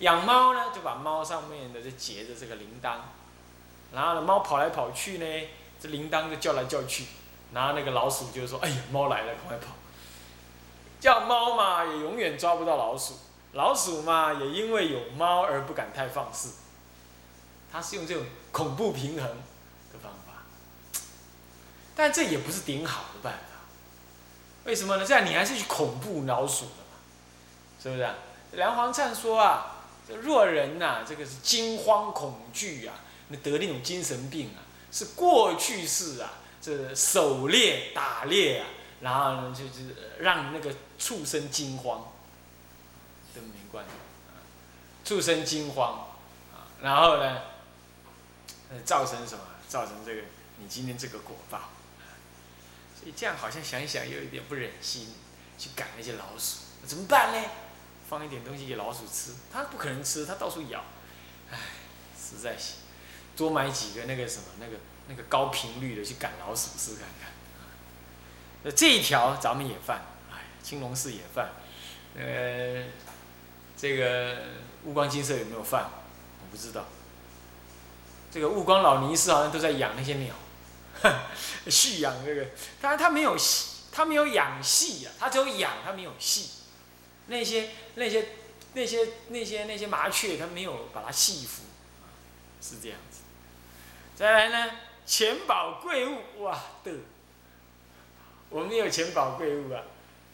养猫呢，就把猫上面的就结着这个铃铛，然后呢，猫跑来跑去呢，这铃铛就叫来叫去，然后那个老鼠就说：“哎呀，猫来了，赶快跑！”叫猫嘛，也永远抓不到老鼠；老鼠嘛，也因为有猫而不敢太放肆。它是用这种恐怖平衡的方法，但这也不是顶好的办法。为什么呢？这样你还是去恐怖老鼠的嘛，是不是啊？梁皇灿说啊。弱人呐，这个是惊慌恐惧啊，那得那种精神病啊，是过去式啊，这狩猎打猎啊，然后呢就是让那个畜生惊慌，都没关系，畜生惊慌啊，然后呢，造成什么？造成这个你今天这个果报，所以这样好像想一想有一点不忍心去赶那些老鼠，怎么办呢？放一点东西给老鼠吃，它不可能吃，它到处咬，唉，实在是，多买几个那个什么那个那个高频率的去赶老鼠试看看。那这一条咱们也犯，唉，青龙寺也犯，呃，这个悟光金色有没有犯？我不知道。这个悟光老尼寺好像都在养那些鸟，蓄养这个，当然他没有戏，他没有养戏呀，他只有养，他没有戏。那些那些那些那些那些麻雀，它没有把它戏服，是这样子。再来呢，钱宝贵物，哇的，我们有钱宝贵物啊，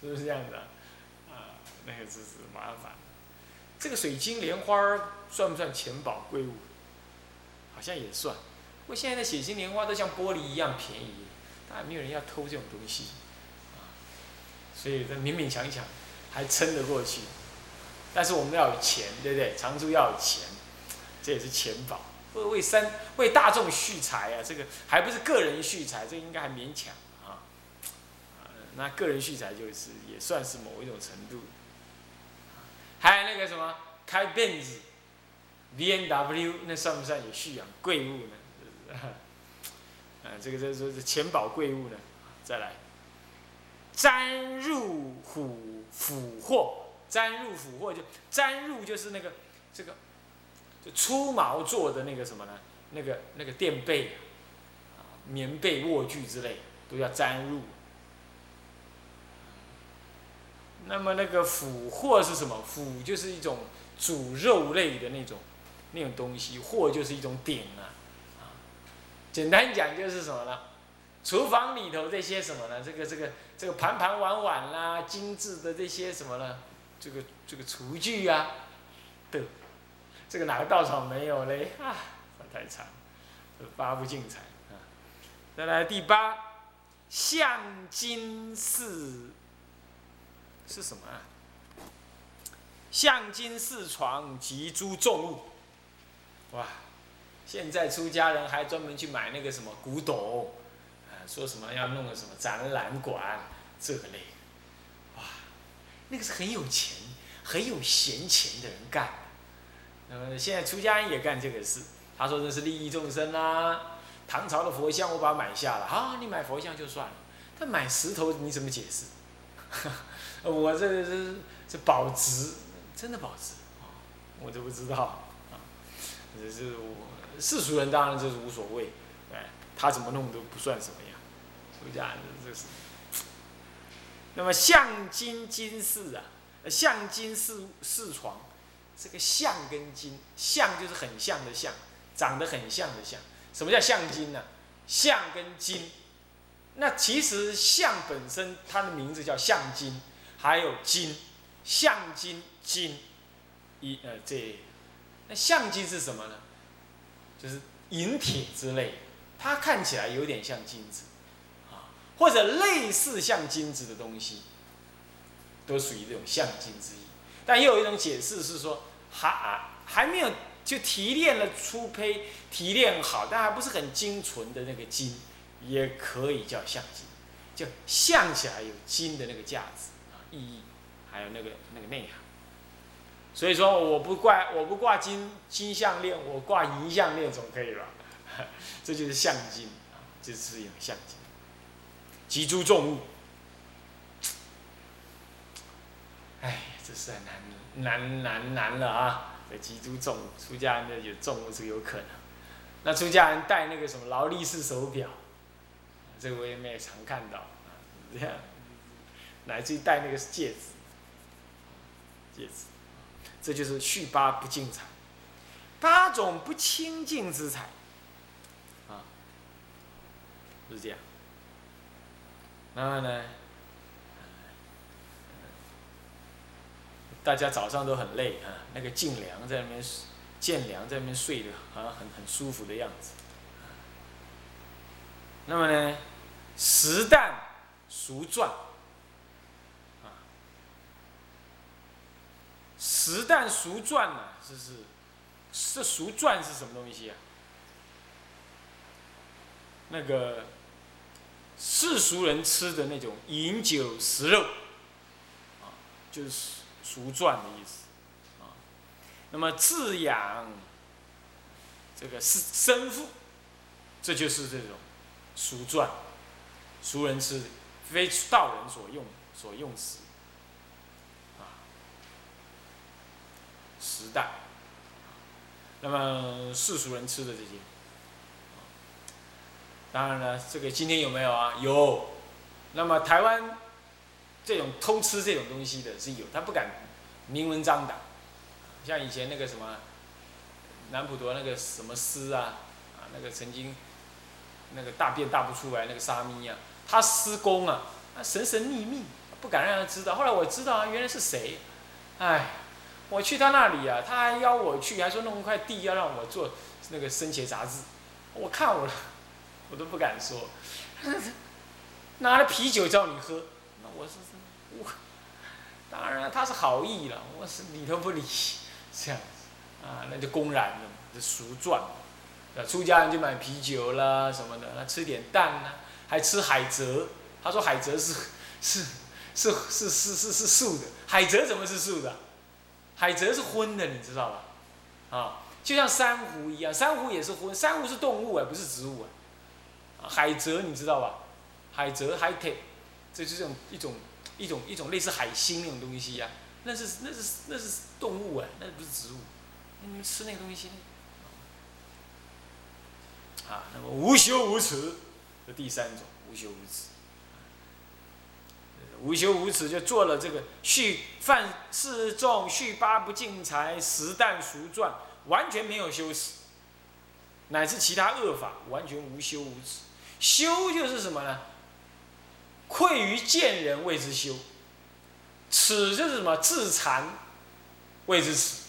是不是这样子啊？啊，那个真是麻烦。这个水晶莲花算不算钱宝贵物？好像也算。不过现在的水晶莲花都像玻璃一样便宜，当然没有人要偷这种东西，啊，所以这勉勉强强。还撑得过去，但是我们要有钱，对不对？常住要有钱，这也是钱宝。为为三为大众蓄财啊，这个还不是个人蓄财，这应该还勉强啊。那个人蓄财就是也算是某一种程度。还有那个什么开辫子，B N W，那算不算也蓄养贵物呢？啊，这个这这这钱宝贵物呢？再来。沾入虎俘获，沾入俘获就沾入就是那个这个，就粗毛做的那个什么呢？那个那个垫被啊，棉被、卧具之类都要沾入。那么那个腐货是什么？腐就是一种煮肉类的那种那种东西，货就是一种鼎啊。啊，简单讲就是什么呢？厨房里头这些什么呢？这个这个这个盘盘碗碗啦，精致的这些什么呢？这个这个厨具啊，的，这个哪个稻草没有嘞？啊，太长，发不进财啊。再来第八，象金四是什么啊？象金四床及诸重物，哇！现在出家人还专门去买那个什么古董。说什么要弄个什么展览馆这类，哇，那个是很有钱、很有闲钱的人干的。那么现在出家人也干这个事。他说这是利益众生啦。唐朝的佛像我把它买下了，好，你买佛像就算了。他买石头你怎么解释？我这这这保值，真的保值我都不知道啊。这是我世俗人当然这是无所谓，哎，他怎么弄都不算什么。这样子这是，那么象金金饰啊，象金饰饰床，这个象跟金，象就是很像的象，长得很像的象。什么？叫象金呢？象跟金，那其实象本身它的名字叫象金，还有金，象金金，一呃这，那象金是什么？呢？就是银铁之类，它看起来有点像金子。或者类似像金子的东西，都属于这种像金之一。但又有一种解释是说，还还没有就提炼了粗胚，提炼好，但还不是很精纯的那个金，也可以叫像金，就象起来有金的那个价值啊意义，还有那个那个内涵。所以说，我不挂我不挂金金项链，我挂银项链总可以吧？这就是像金啊，这是一种像金。集诸重物，哎，这是很难难难难了啊！这几株重物，出家人的有重物是有可能。那出家人戴那个什么劳力士手表，这个我也没有常看到啊，这样，乃至于戴那个戒指，戒指，这就是续八不净财，八种不清净之财，啊，是这样。然后呢？大家早上都很累啊，那个进凉在那边，见凉在那边睡的，好像很很舒服的样子。那么呢，实旦熟转，啊，时旦熟转呢，这是这熟转是什么东西啊？那个世俗人吃的那种饮酒食肉，啊，就是。俗传的意思，啊，那么滋养这个是生父，这就是这种俗传，俗人吃，非道人所用所用食，啊，时代，那么世俗人吃的这些，当然了，这个今天有没有啊？有，那么台湾。这种偷吃这种东西的是有，他不敢明文张胆，像以前那个什么南普陀那个什么师啊，啊那个曾经那个大便大不出来那个沙弥啊，他施工啊，他神神秘秘，不敢让人知道。后来我知道啊，原来是谁，哎，我去他那里啊，他还邀我去，还说弄一块地要让我做那个生前杂志，我看我，我都不敢说，拿了啤酒叫你喝，那我是。我当然他是好意了，我是理都不理，这样子啊，那就公然的嘛，这赎赚。出家人就买啤酒啦什么的，那吃点蛋呐，还吃海蜇。他说海蜇是是是是是是是素的，海蜇怎么是素的？海蜇是荤的，你知道吧？啊，就像珊瑚一样，珊瑚也是荤，珊瑚是动物啊，不是植物啊。海蜇你知道吧？海蜇海蜇，这就是这种一种。一种一种类似海星那种东西呀，那是那是那是动物哎，那不是植物，你们吃那个东西？啊，那么无休无耻，这第三种无休无耻，无休无耻就做了这个续犯四众续八不净财十旦赎赚，完全没有羞耻，乃至其他恶法完全无休无耻，修就是什么呢？愧于见人谓之羞，耻就是什么？自惭谓之耻，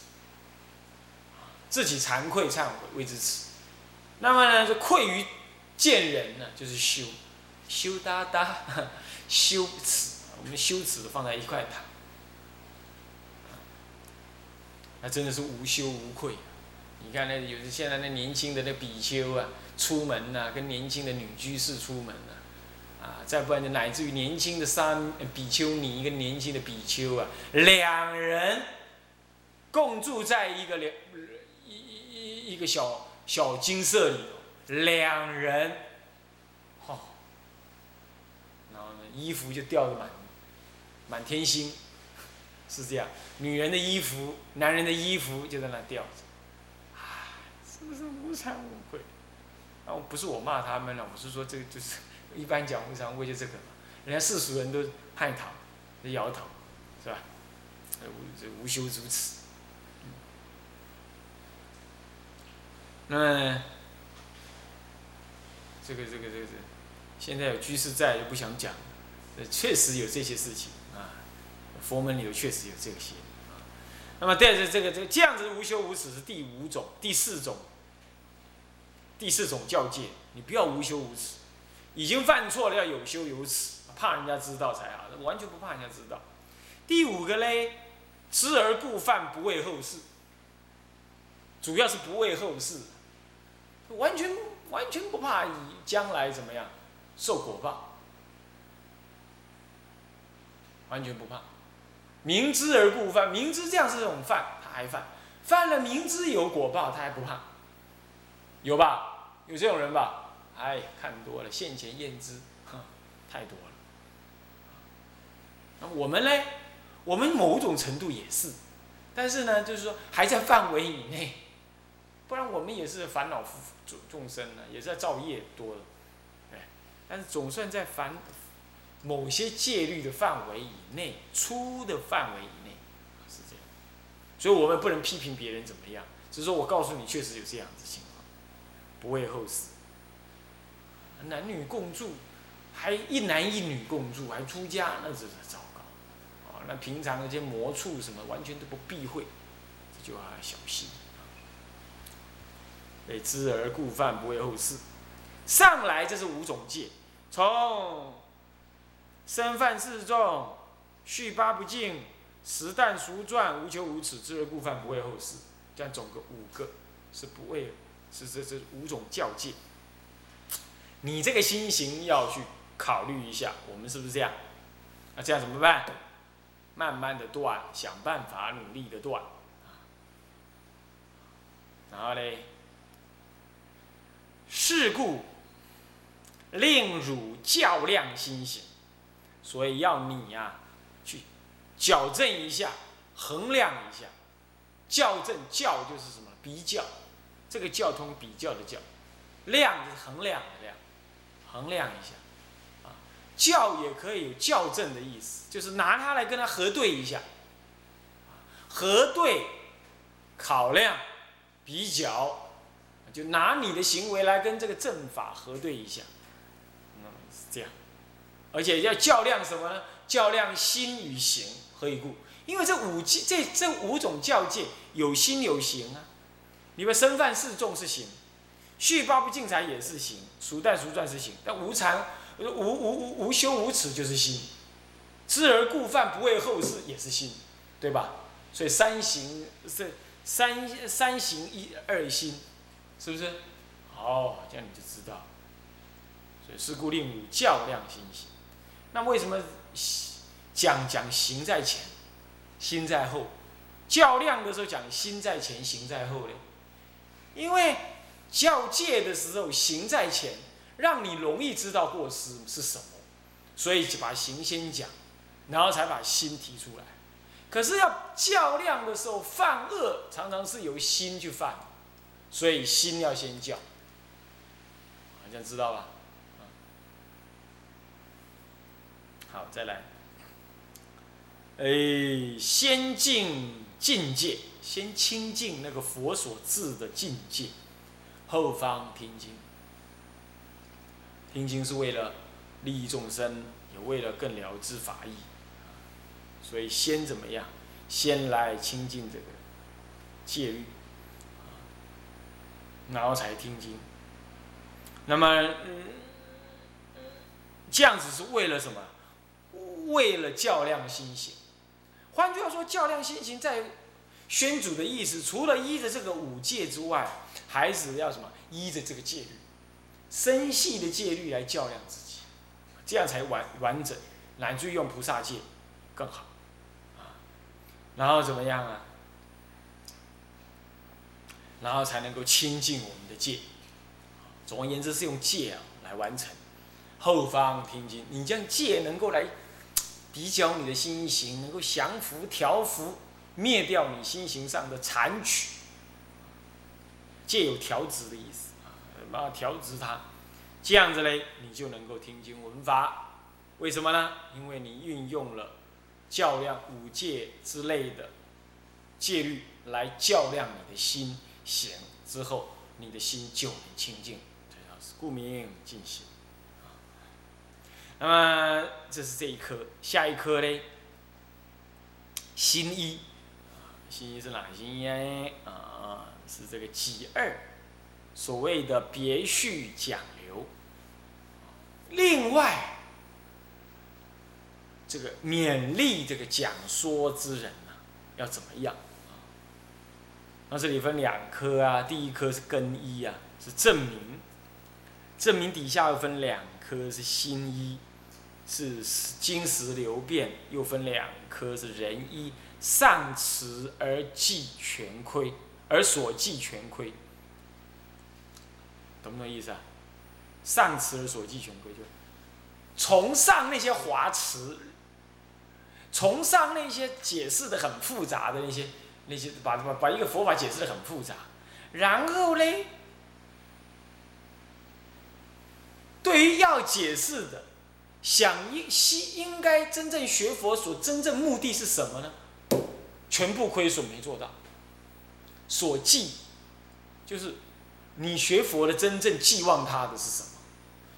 自己惭愧忏悔谓之耻。那么呢，就愧于见人呢，就是羞，羞答答，羞耻。我们羞耻放在一块谈，那真的是无羞无愧。你看那有的现在那年轻的那比丘啊，出门呐，跟年轻的女居士出门呐。啊，再不然就乃至于年轻的三比丘尼跟年轻的比丘啊，两人共住在一个两一一一个小小金色里头，两人，哦，然后呢，衣服就吊的满满天星，是这样，女人的衣服，男人的衣服就在那吊着，啊，是不是无惭无愧？啊，不是我骂他们了，我是说这个就是。一般讲无常，为就这个嘛，人家世俗人都害讨，都摇头，是吧？无这无休如此。那么，这个这个这个，现在有居士在，就不想讲。确实有这些事情啊，佛门里头确实有这些啊。那么带着这个这个这样子无休无止是第五种、第四种、第四种教戒，你不要无休无耻。已经犯错了，要有羞有耻，怕人家知道才好，完全不怕人家知道。第五个嘞，知而故犯，不畏后事。主要是不畏后事，完全完全不怕你将来怎么样受果报，完全不怕。明知而故犯，明知这样是这种犯，他还犯，犯了明知有果报，他还不怕，有吧？有这种人吧？哎，看多了，现前验知，哼，太多了。那我们呢？我们某种程度也是，但是呢，就是说还在范围以内，不然我们也是烦恼众众生呢，也是在造业多的，对。但是总算在凡某些戒律的范围以内，粗的范围以内，是这样。所以我们不能批评别人怎么样，只是说我告诉你，确实有这样子情况，不为后世。男女共住，还一男一女共住，还出家，那真是糟糕。啊，那平常那些魔畜什么，完全都不避讳，这就要小心。对，知而故犯，不为后世。上来这是五种戒，从身犯四众，续八不净，实弹熟转，无求无耻，知而故犯，不为后世。这样总个五个，是不为，是这这五种教戒。你这个心行要去考虑一下，我们是不是这样？那这样怎么办？慢慢的断，想办法努力的断。然后嘞？是故令汝较量心行，所以要你呀去矫正一下，衡量一下。校正校就是什么？比较，这个教通比较的较，量是衡量的量。衡量一下，啊，校也可以有校正的意思，就是拿它来跟它核对一下，核对、考量、比较，就拿你的行为来跟这个正法核对一下，嗯，是这样，而且要较量什么呢？较量心与行，何以故？因为这五，这这五种教戒有心有行啊，你们身犯四重是行。续八不净财也是行，熟淡熟转是行，但无常无无无无羞无耻就是心，知而故犯不为后世也是心，对吧？所以三行是三三行一二心，是不是？哦，这样你就知道。所以是故令汝较量心行。那为什么讲讲行在前，心在后？较量的时候讲心在前，行在后呢？因为。教戒的时候，行在前，让你容易知道过失是什么，所以就把行先讲，然后才把心提出来。可是要较量的时候，犯恶常常是由心去犯，所以心要先教。好像知道吧？好，再来。哎，先进境界，先清净那个佛所治的境界。后方听经，听经是为了利益众生，也为了更了知法义，所以先怎么样？先来清净这个戒律，然后才听经。那么，这样子是为了什么？为了较量心行。换句话说，较量心行在宣主的意思，除了依着这个五戒之外。孩子要什么？依着这个戒律，深细的戒律来较量自己，这样才完完整，乃至于用菩萨戒更好，啊，然后怎么样啊？然后才能够亲近我们的戒。总而言之，是用戒啊来完成。后方听经，你将戒能够来比较你的心行，能够降服、调伏、灭掉你心行上的残取。借有调直的意思啊，把调直它，这样子嘞，你就能够听经闻法。为什么呢？因为你运用了较量五戒之类的戒律来较量你的心行之后，你的心就能清净，这样是故名净心。那么这是这一颗，下一颗嘞，心一，心一是哪心一啊？啊，是这个己二，所谓的别序讲流。另外，这个勉励这个讲说之人呢，要怎么样？那这里分两科啊，第一科是根一啊，是证明，证明底下又分两科是心一，是金石流变，又分两科是人一，上持而记全亏。而所记全亏，懂不懂意思啊？上词而所记全亏，就崇尚那些华词，崇尚那些解释的很复杂的那些那些把把把一个佛法解释的很复杂，然后嘞，对于要解释的，想应希应该真正学佛所真正目的是什么呢？全部亏损没做到，所寄就是你学佛的真正寄望他的是什么？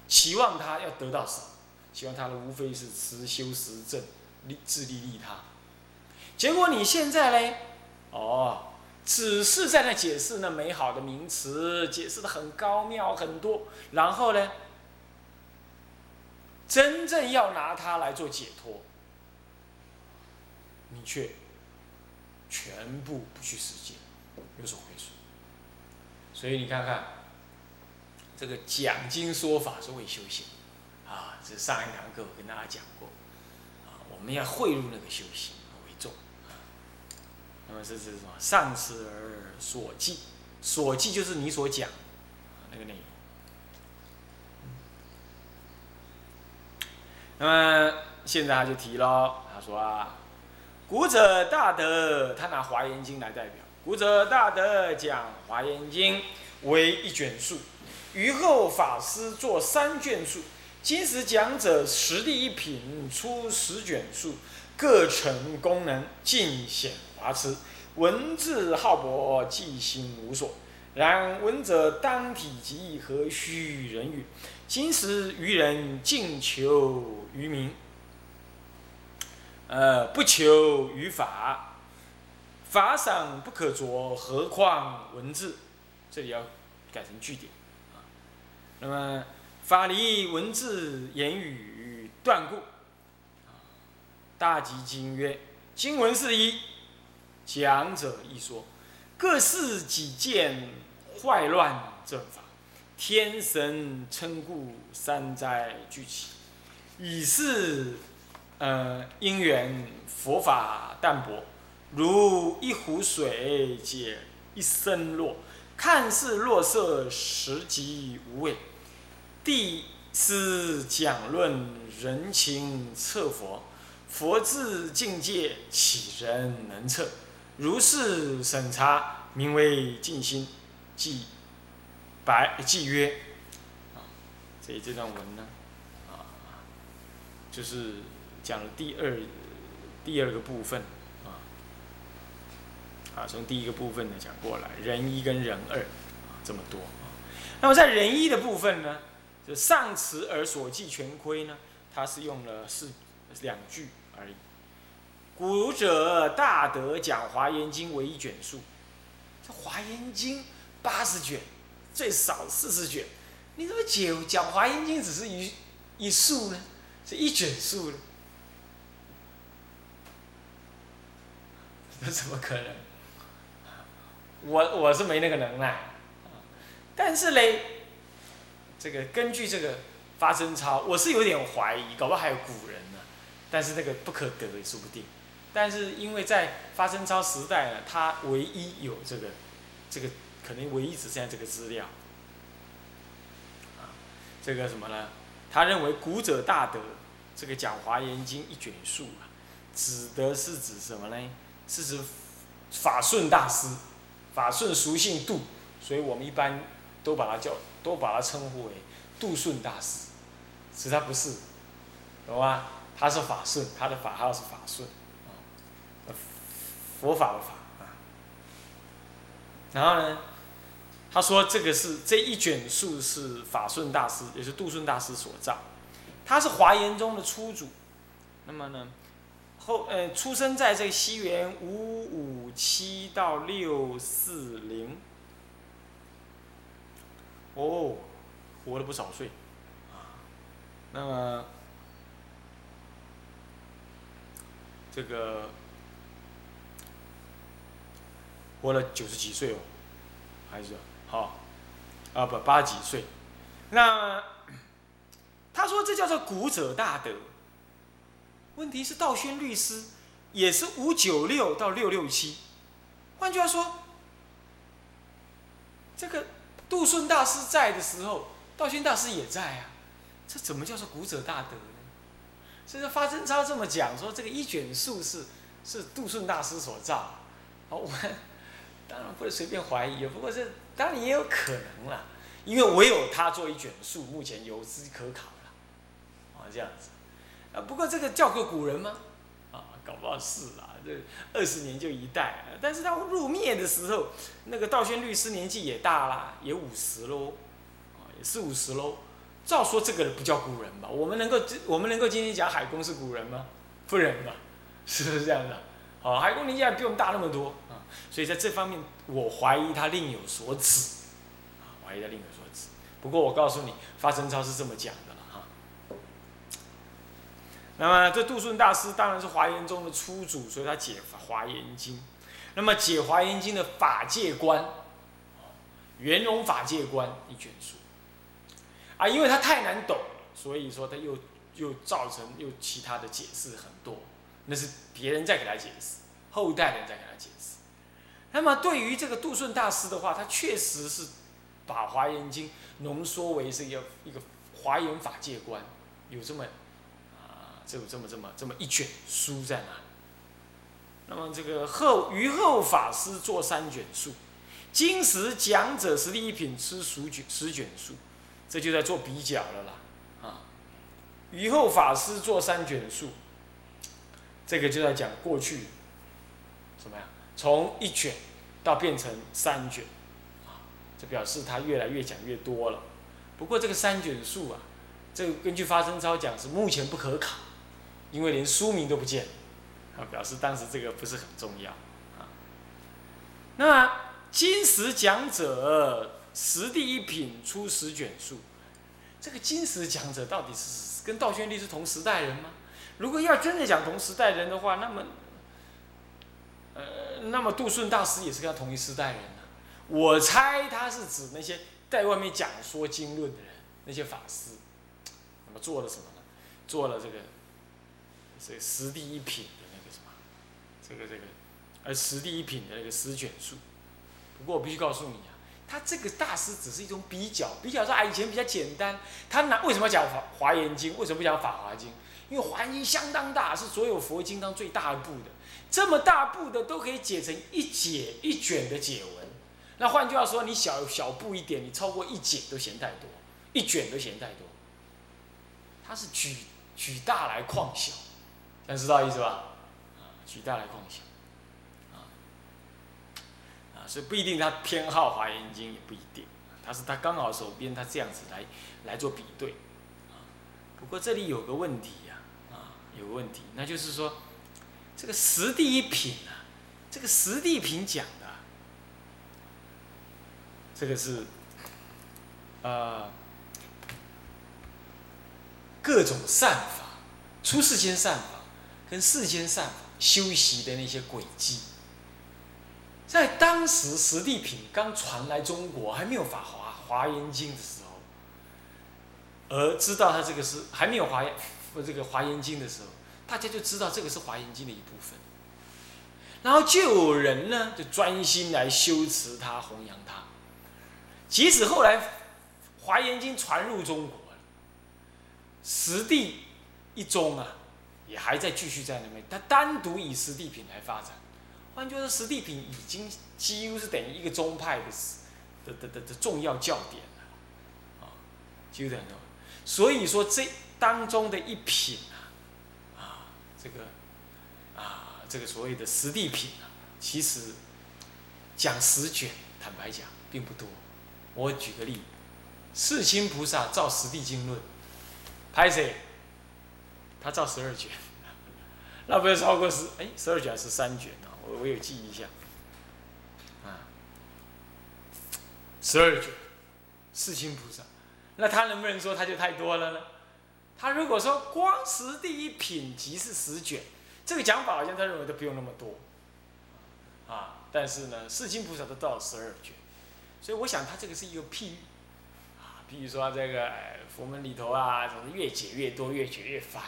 期望他要得到什么？期望他的无非是持修实证，利自利利他。结果你现在嘞，哦，只是在那解释那美好的名词，解释的很高妙很多，然后呢，真正要拿它来做解脱，你却全部不去实践，有所亏损。所以你看看，这个讲经说法是为修行，啊，这上一堂课我跟大家讲过，啊，我们要汇入那个修行为重，那么这是什么？上师而所记，所记就是你所讲，那个内容。那么现在他就提了，他说啊，古者大德，他拿《华严经》来代表。古者大德讲《华严经》为一卷书，于后法师作三卷书。今时讲者实地一品出十卷书，各成功能尽显华辞，文字浩博，记心无所。然闻者当体即何须人语？今时愚人尽求于名，呃，不求于法。法赏不可着，何况文字？这里要改成句点啊。那么法离文字言语断故。大集经曰：经文是一，讲者一说，各事己见，坏乱正法，天神称故，三灾俱起，以是呃因缘佛法淡薄。如一壶水解一身落，看似落色，实即无味。第四讲论人情测佛，佛智境界岂人能测？如是审查，名为静心。即白即曰，啊，所以这段文呢，啊，就是讲了第二第二个部分。啊，啊从第一个部分呢讲过来，人一跟人二，啊这么多啊。那么在人一的部分呢，就上词而所记全亏呢，它是用了四两句而已。古者大德讲华严经为一卷书，这华严经八十卷，最少四十卷，你怎么解讲华严经只是一一束呢？是一卷书呢？那 怎么可能？我我是没那个能耐，但是嘞，这个根据这个发生超，我是有点怀疑，搞不好还有古人呢，但是那个不可得也说不定。但是因为在发生超时代呢，他唯一有这个，这个可能唯一只剩下这个资料，啊，这个什么呢？他认为古者大德，这个讲华严经一卷书啊，指的是指什么呢？是指法顺大师。法顺俗性度，所以我们一般都把它叫，都把它称呼为度顺大师，其实他不是，懂吗？他是法顺，他的法号是法顺，佛法的法啊。然后呢，他说这个是这一卷书是法顺大师，也是度顺大师所造，他是华严宗的初祖，那么呢？后，呃，出生在这个西元五五七到六四零，哦，活了不少岁，那么这个活了九十几岁哦，还是好，啊不八几岁，那 他说这叫做古者大德。问题是道宣律师也是五九六到六六七，换句话说，这个杜顺大师在的时候，道宣大师也在啊，这怎么叫做古者大德呢？所以说发真超这么讲说，这个一卷数是是杜顺大师所造，好，我 当然不能随便怀疑，不过这当然也有可能啦，因为唯有他做一卷书，目前有资可考了，啊，这样子，不过这个叫个古人吗？啊，搞不好是啦，这二十年就一代，但是他入灭的时候，那个道宣律师年纪也大啦，也五十喽，啊，也四五十喽。照说这个不叫古人吧？我们能够，我们能够今天讲海公是古人吗？不仁嘛，是不是这样的？好，海公年纪还比我们大那么多啊，所以在这方面，我怀疑他另有所指，啊，怀疑他另有所指。不过我告诉你，发生超是这么讲。那么这杜顺大师当然是华严宗的初祖，所以他解华严经。那么解华严经的法界观，圆融法界观一卷书。啊，因为它太难懂，所以说他又又造成又其他的解释很多，那是别人在给他解释，后代人在给他解释。那么对于这个杜顺大师的话，他确实是把《华严经》浓缩为是一个一个华严法界观，有这么啊，这有这么这么这么一卷书在那。那么这个后于后法师做三卷书，金石讲者是第一品吃十卷十卷书。这就在做比较了啦，啊，于后法师做三卷书，这个就在讲过去，怎么样？从一卷到变成三卷，啊，这表示他越来越讲越多了。不过这个三卷书啊，这个根据发生超讲是目前不可考，因为连书名都不见，啊，表示当时这个不是很重要，啊。那金石讲者。十第一品出十卷书，这个金石讲者到底是跟道宣律是同时代人吗？如果要真的讲同时代人的话，那么，呃，那么杜顺大师也是跟他同一时代人呢？我猜他是指那些在外面讲说经论的人，那些法师，那么做了什么呢？做了这个，这十地一品的那个什么，这个这个，呃，十地一品的那个十卷书。不过我必须告诉你啊。他这个大师只是一种比较，比较说啊，以前比较简单。他拿为什么讲华华严经？为什么不讲法华经？因为华严经相当大，是所有佛经当最大部的。这么大部的都可以解成一解一卷的解文。那换句话说，你小小部一点，你超过一解都嫌太多，一卷都嫌太多。他是举举大来况小，能知道意思吧？啊，举大来况小。所以不一定他偏好华严经也不一定，他是他刚好手边他这样子来来做比对，啊，不过这里有个问题呀，啊，有个问题，那就是说，这个十地一品啊，这个十地品讲的，这个是，呃，各种善法，出世间善法跟世间上修习的那些轨迹。在当时实地品刚传来中国，还没有法华华严经的时候，而知道他这个是还没有华严这个华严经的时候，大家就知道这个是华严经的一部分。然后就有人呢，就专心来修持它、弘扬它。即使后来华严经传入中国了，实地一宗啊，也还在继续在那边，他单独以实地品来发展。换句话说，实地品已经几乎是等于一个宗派的的的的重要教典了，啊，几乎等于，所以说这当中的一品啊，啊，这个啊，这个所谓的实地品啊，其实讲十卷，坦白讲并不多。我举个例，世亲菩萨造《十地经论》，拍谁？他造十二卷，那不要超过十？哎，十二卷还是三卷。我我有记一下，啊，十二卷，四亲菩萨，那他能不能说他就太多了呢？他如果说光十第一品即是十卷，这个讲法好像他认为都不用那么多，啊，但是呢，四亲菩萨都到了十二卷，所以我想他这个是一个譬喻，啊，比如说这个佛门里头啊，总是越解越多，越解越烦，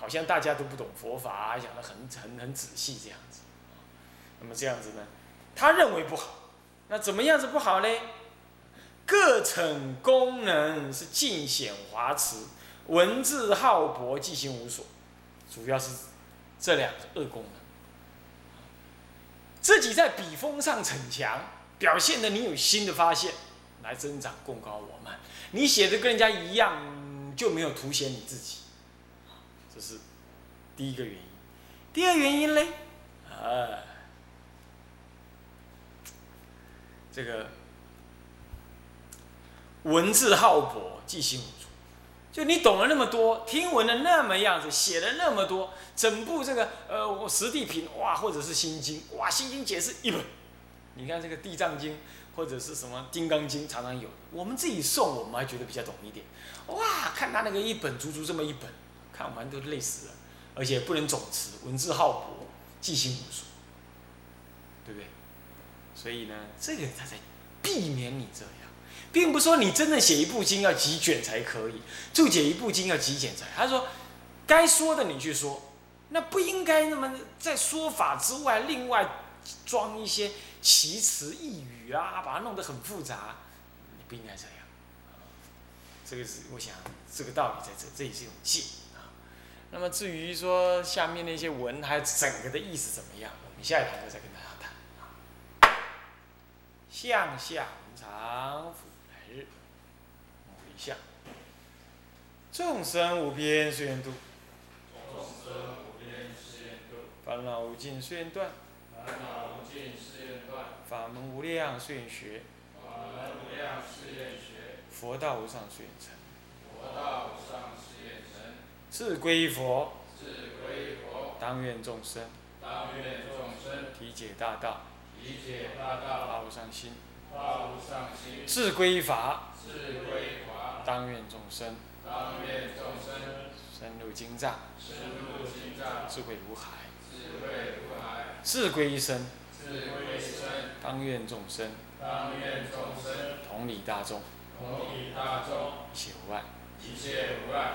好像大家都不懂佛法，讲的很很很仔细这样子。那么这样子呢，他认为不好，那怎么样子不好呢？各逞功能是尽显华辞，文字浩博，记心无所，主要是这两个恶功能。自己在笔锋上逞强，表现的你有新的发现，来增长共高我慢。你写的跟人家一样，就没有凸显你自己，是第一个原因。第二原因嘞，啊，这个文字浩博，记性无足。就你懂了那么多，听闻了那么样子，写了那么多，整部这个呃《我实地品》哇，或者是《心经》哇，《心经》解释一本。你看这个《地藏经》或者是什么《金刚经》，常常有。我们自己诵，我们还觉得比较懂一点。哇，看他那个一本，足足这么一本，看完都累死了，而且不能总持，文字浩博，记性无数，对不对？所以呢，这个他在避免你这样。并不是说你真的写一部经要几卷才可以，注解一部经要几卷才。他说，该说的你去说，那不应该那么在说法之外另外装一些奇词异语啊，把它弄得很复杂，你不应该这样。这个是我想这个道理在这，这也是一种戒。那么至于说下面那些文还有整个的意思怎么样，我们下一堂课再跟大家谈。啊。向下文长。下，众生无边誓愿度，众生无边誓愿度，烦恼无尽誓愿断，烦恼无尽誓愿断，法门无量誓愿学，法门无量誓愿学，佛道无上誓愿成，佛道无上誓愿成，自归佛，自归佛，当愿众生，当愿众生，体解大道，体解大道，发无上心，发无上心，自归法，法。当愿众生，当愿众生，深入经藏，智慧如海，智慧如海，自归身，自归身，当愿众生，当愿众生，同理大众，同理大众，一切无碍，一切无碍，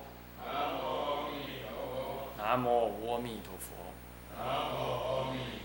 南无阿弥陀佛。南无阿弥。